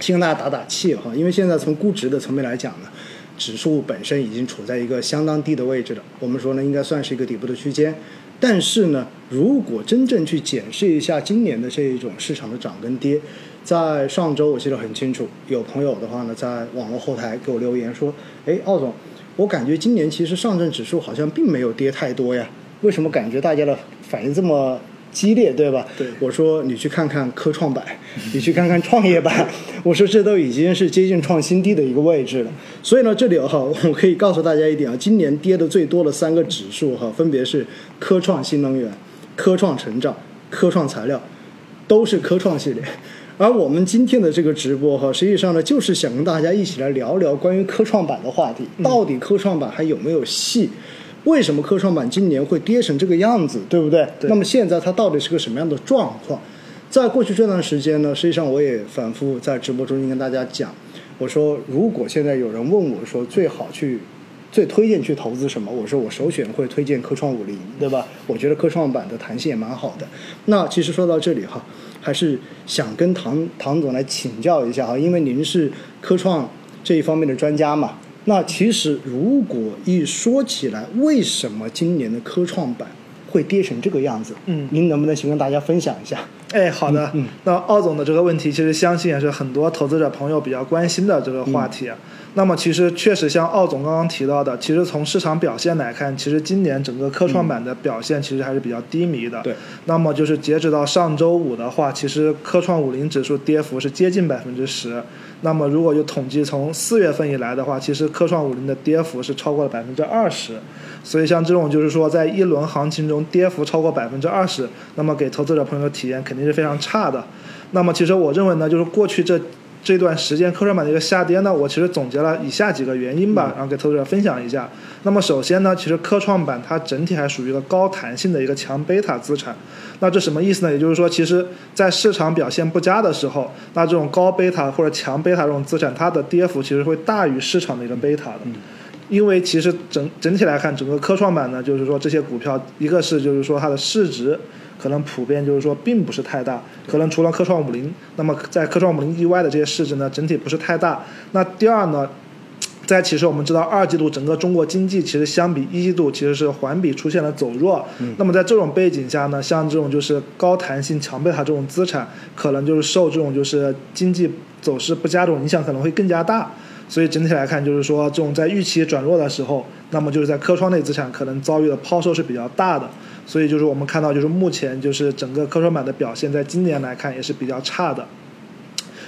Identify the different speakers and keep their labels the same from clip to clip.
Speaker 1: 先跟大家打打气哈，因为现在从估值的层面来讲呢，指数本身已经处在一个相当低的位置了。我们说呢，应该算是一个底部的区间。但是呢，如果真正去检视一下今年的这一种市场的涨跟跌，在上周我记得很清楚，有朋友的话呢，在网络后台给我留言说：“哎，奥总，我感觉今年其实上证指数好像并没有跌太多呀，为什么感觉大家的反应这么？”激烈对吧？
Speaker 2: 对，
Speaker 1: 我说你去看看科创板，你去看看创业板，我说这都已经是接近创新低的一个位置了。所以呢，这里哈，我可以告诉大家一点啊，今年跌的最多的三个指数哈，分别是科创新能源、科创成长、科创材料，都是科创系列。而我们今天的这个直播哈，实际上呢，就是想跟大家一起来聊聊关于科创板的话题，到底科创板还有没有戏？为什么科创板今年会跌成这个样子，对不对？
Speaker 2: 对。
Speaker 1: 那么现在它到底是个什么样的状况？在过去这段时间呢，实际上我也反复在直播中跟大家讲，我说如果现在有人问我说最好去、最推荐去投资什么，我说我首选会推荐科创五零，对吧？我觉得科创板的弹性也蛮好的。那其实说到这里哈，还是想跟唐唐总来请教一下哈，因为您是科创这一方面的专家嘛。那其实，如果一说起来，为什么今年的科创板会跌成这个样子？
Speaker 2: 嗯，
Speaker 1: 您能不能先跟大家分享一下？
Speaker 2: 哎，好的。
Speaker 1: 嗯，
Speaker 2: 那奥总的这个问题，其实相信也是很多投资者朋友比较关心的这个话题。那么，其实确实像奥总刚刚提到的，其实从市场表现来看，其实今年整个科创板的表现其实还是比较低迷的。
Speaker 1: 对。
Speaker 2: 那么就是截止到上周五的话，其实科创五零指数跌幅是接近百分之十。那么如果就统计从四月份以来的话，其实科创五零的跌幅是超过了百分之二十。所以像这种就是说，在一轮行情中跌幅超过百分之二十，那么给投资者朋友的体验肯定是非常差的。那么其实我认为呢，就是过去这。这段时间科创板的一个下跌呢，我其实总结了以下几个原因吧，然后给投资者分享一下。那么首先呢，其实科创板它整体还属于一个高弹性的一个强贝塔资产。那这什么意思呢？也就是说，其实在市场表现不佳的时候，那这种高贝塔或者强贝塔这种资产，它的跌幅其实会大于市场的一个贝塔的。因为其实整整体来看，整个科创板呢，就是说这些股票，一个是就是说它的市值。可能普遍就是说并不是太大，可能除了科创五零，那么在科创五零以外的这些市值呢，整体不是太大。那第二呢，在其实我们知道二季度整个中国经济其实相比一季度其实是环比出现了走弱。那么在这种背景下呢，像这种就是高弹性强贝塔这种资产，可能就是受这种就是经济走势不佳这种影响可能会更加大。所以整体来看，就是说这种在预期转弱的时候，那么就是在科创类资产可能遭遇的抛售是比较大的。所以就是我们看到，就是目前就是整个科创板的表现，在今年来看也是比较差的。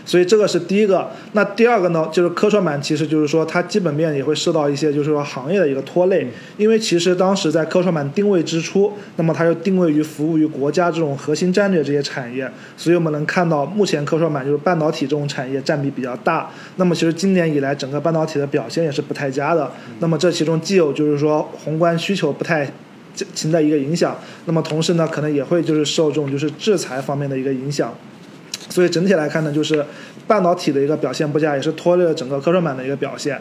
Speaker 2: 所以这个是第一个。那第二个呢，就是科创板其实就是说它基本面也会受到一些就是说行业的一个拖累。因为其实当时在科创板定位之初，那么它就定位于服务于国家这种核心战略这些产业。所以我们能看到，目前科创板就是半导体这种产业占比比较大。那么其实今年以来，整个半导体的表现也是不太佳的。那么这其中既有就是说宏观需求不太。情的一个影响，那么同时呢，可能也会就是受这种就是制裁方面的一个影响，所以整体来看呢，就是半导体的一个表现不佳，也是拖累了整个科创板的一个表现。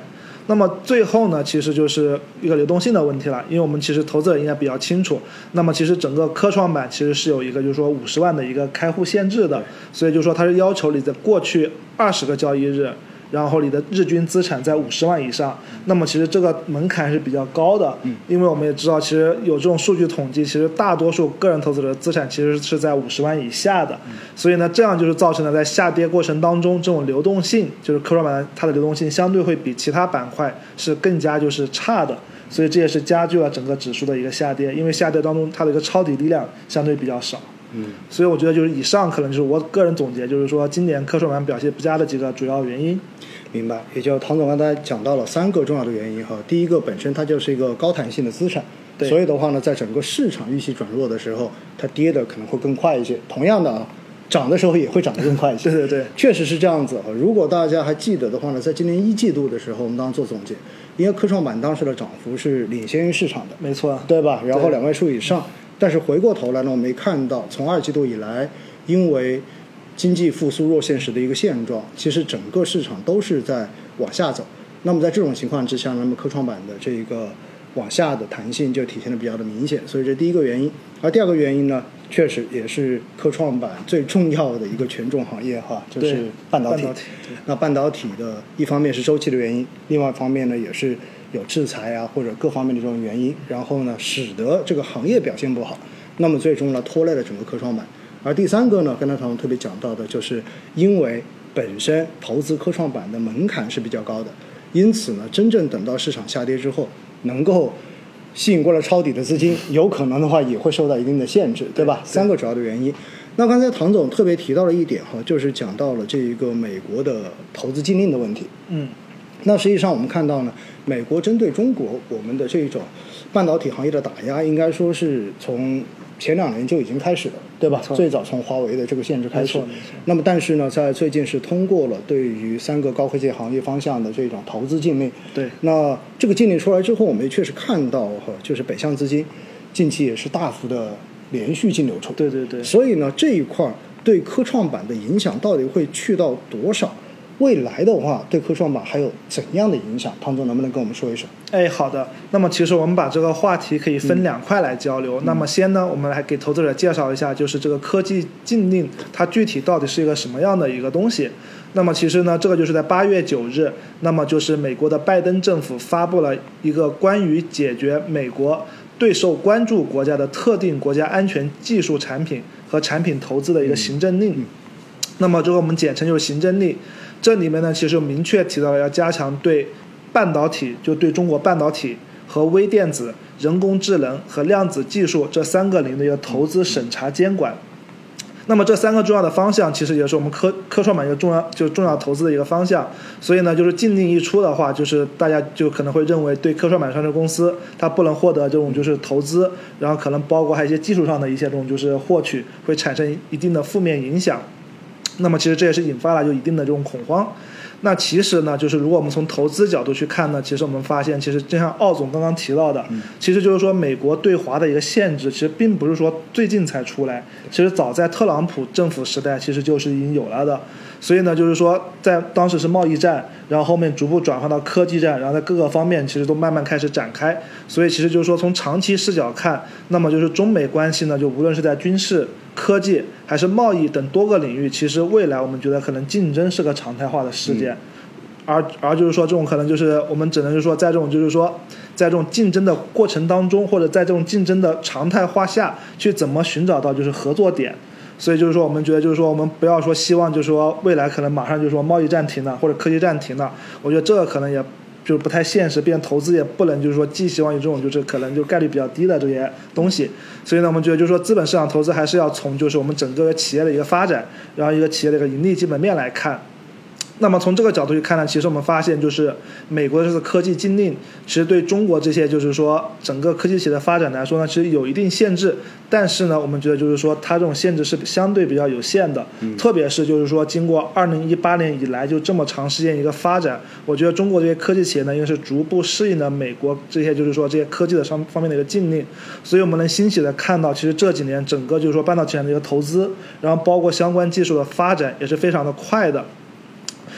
Speaker 2: 那么最后呢，其实就是一个流动性的问题了，因为我们其实投资者应该比较清楚，那么其实整个科创板其实是有一个就是说五十万的一个开户限制的，所以就说它是要求你在过去二十个交易日。然后你的日均资产在五十万以上，那么其实这个门槛是比较高的，因为我们也知道，其实有这种数据统计，其实大多数个人投资者的资产其实是在五十万以下的，所以呢，这样就是造成了在下跌过程当中，这种流动性，就是科创板它的流动性相对会比其他板块是更加就是差的，所以这也是加剧了整个指数的一个下跌，因为下跌当中它的一个抄底力量相对比较少。
Speaker 1: 嗯，
Speaker 2: 所以我觉得就是以上可能就是我个人总结，就是说今年科创板表现不佳的几个主要原因。
Speaker 1: 明白，也就唐总刚才讲到了三个重要的原因哈。第一个，本身它就是一个高弹性的资产，所以的话呢，在整个市场预期转弱的时候，它跌的可能会更快一些。同样的啊，涨的时候也会涨得更快一些。
Speaker 2: 对对对，
Speaker 1: 确实是这样子啊。如果大家还记得的话呢，在今年一季度的时候，我们当时做总结，因为科创板当时的涨幅是领先于市场的，
Speaker 2: 没错，
Speaker 1: 对吧？然后两位数以上，但是回过头来呢，我们看到从二季度以来，因为经济复苏弱现实的一个现状，其实整个市场都是在往下走。那么在这种情况之下，那么科创板的这一个往下的弹性就体现的比较的明显，所以这第一个原因。而第二个原因呢，确实也是科创板最重要的一个权重行业哈，就是半导体。
Speaker 2: 半导体
Speaker 1: 那半导体的一方面是周期的原因，另外一方面呢也是有制裁啊或者各方面的这种原因，然后呢使得这个行业表现不好，那么最终呢拖累了整个科创板。而第三个呢，刚才唐总特别讲到的，就是因为本身投资科创板的门槛是比较高的，因此呢，真正等到市场下跌之后，能够吸引过来抄底的资金，有可能的话也会受到一定的限制，对吧？
Speaker 2: 对
Speaker 1: 三个主要的原因。那刚才唐总特别提到了一点哈，就是讲到了这一个美国的投资禁令的问题。
Speaker 2: 嗯，
Speaker 1: 那实际上我们看到呢，美国针对中国我们的这种半导体行业的打压，应该说是从前两年就已经开始了，对吧？
Speaker 2: 错
Speaker 1: 最早从华为的这个限制开始。那么但是呢，在最近是通过了对于三个高科技行业方向的这种投资禁令。
Speaker 2: 对
Speaker 1: 那这个禁令出来之后，我们也确实看到哈，就是北向资金近期也是大幅的连续净流出。
Speaker 2: 对对对，
Speaker 1: 所以呢，这一块儿对科创板的影响到底会去到多少？未来的话，对科创板还有怎样的影响？汤总能不能跟我们说一说？
Speaker 2: 哎，好的。那么其实我们把这个话题可以分两块来交流。那么先呢，我们来给投资者介绍一下，就是这个科技禁令它具体到底是一个什么样的一个东西。那么其实呢，这个就是在八月九日，那么就是美国的拜登政府发布了一个关于解决美国对受关注国家的特定国家安全技术产品和产品投资的一个行政令。
Speaker 1: 嗯
Speaker 2: 那么这个我们简称就是行政令。这里面呢，其实明确提到了要加强对半导体，就对中国半导体和微电子、人工智能和量子技术这三个领域的一个投资审查监管。那么这三个重要的方向，其实也是我们科科创板一个重要就重要投资的一个方向。所以呢，就是禁令一出的话，就是大家就可能会认为对科创板上市公司它不能获得这种就是投资，然后可能包括还有一些技术上的一些这种就是获取，会产生一定的负面影响。那么其实这也是引发了就一定的这种恐慌。那其实呢，就是如果我们从投资角度去看呢，其实我们发现，其实就像奥总刚刚提到的，其实就是说美国对华的一个限制，其实并不是说最近才出来，其实早在特朗普政府时代其实就是已经有了的。所以呢，就是说在当时是贸易战，然后后面逐步转换到科技战，然后在各个方面其实都慢慢开始展开。所以其实就是说从长期视角看，那么就是中美关系呢，就无论是在军事、科技还是贸易等多个领域，其实未来我们觉得可能竞争是个常态化的事件。而而就是说，这种可能就是我们只能就是说，在这种就是说，在这种竞争的过程当中，或者在这种竞争的常态化下去，怎么寻找到就是合作点。所以就是说，我们觉得就是说，我们不要说希望就是说未来可能马上就是说贸易战停了或者科技战停了，我觉得这个可能也就是不太现实，并且投资也不能就是说寄希望于这种就是可能就概率比较低的这些东西。所以呢，我们觉得就是说资本市场投资还是要从就是我们整个企业的一个发展，然后一个企业的一个盈利基本面来看。那么从这个角度去看呢，其实我们发现就是美国这次科技禁令，其实对中国这些就是说整个科技企业的发展来说呢，其实有一定限制。但是呢，我们觉得就是说它这种限制是相对比较有限的，特别是就是说经过二零一八年以来就这么长时间一个发展，我觉得中国这些科技企业呢，应该是逐步适应了美国这些就是说这些科技的上方面的一个禁令。所以我们能欣喜的看到，其实这几年整个就是说半导体产业的一个投资，然后包括相关技术的发展也是非常的快的。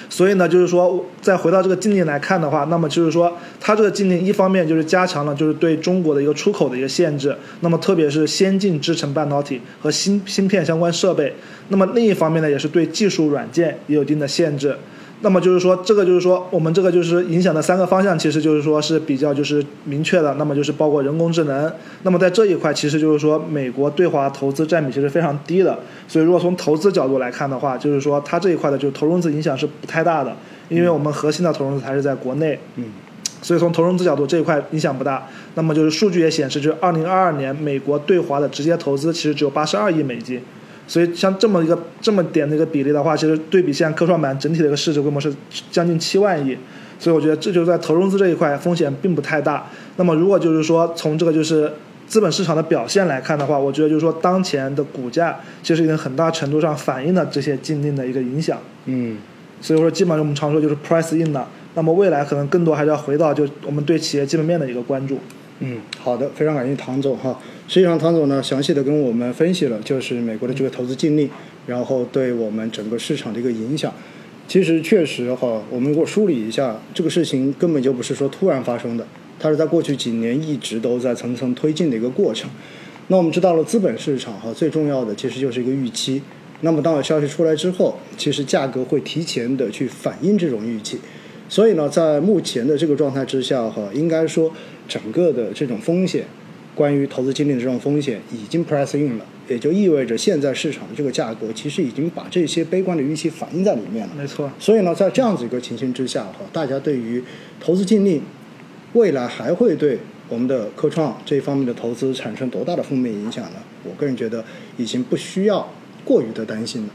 Speaker 2: 所以呢，就是说，再回到这个禁令来看的话，那么就是说，它这个禁令一方面就是加强了就是对中国的一个出口的一个限制，那么特别是先进制程半导体和芯芯片相关设备，那么另一方面呢，也是对技术软件也有一定的限制。那么就是说，这个就是说，我们这个就是影响的三个方向，其实就是说是比较就是明确的。那么就是包括人工智能。那么在这一块，其实就是说，美国对华投资占比其实非常低的。所以如果从投资角度来看的话，就是说它这一块的就投融资影响是不太大的，因为我们核心的投融资还是在国内。
Speaker 1: 嗯。
Speaker 2: 所以从投融资角度这一块影响不大。那么就是数据也显示，就是二零二二年美国对华的直接投资其实只有八十二亿美金。所以像这么一个这么点的一个比例的话，其实对比现在科创板整体的一个市值规模是将近七万亿，所以我觉得这就是在投融资这一块风险并不太大。那么如果就是说从这个就是资本市场的表现来看的话，我觉得就是说当前的股价其实已经很大程度上反映了这些禁令的一个影响。
Speaker 1: 嗯，
Speaker 2: 所以说基本上我们常说就是 price in 了。那么未来可能更多还是要回到就我们对企业基本面的一个关注。
Speaker 1: 嗯，好的，非常感谢唐总哈。实际上，唐总呢详细的跟我们分析了，就是美国的这个投资禁令，然后对我们整个市场的一个影响。其实确实哈，我们如果梳理一下，这个事情根本就不是说突然发生的，它是在过去几年一直都在层层推进的一个过程。那我们知道了资本市场哈，最重要的其实就是一个预期。那么当有消息出来之后，其实价格会提前的去反映这种预期。所以呢，在目前的这个状态之下哈，应该说整个的这种风险，关于投资经历的这种风险已经 press in 了，也就意味着现在市场的这个价格其实已经把这些悲观的预期反映在里面了。
Speaker 2: 没错，
Speaker 1: 所以呢，在这样子一个情形之下哈，大家对于投资禁令未来还会对我们的科创这一方面的投资产生多大的负面影响呢？我个人觉得已经不需要过于的担心了。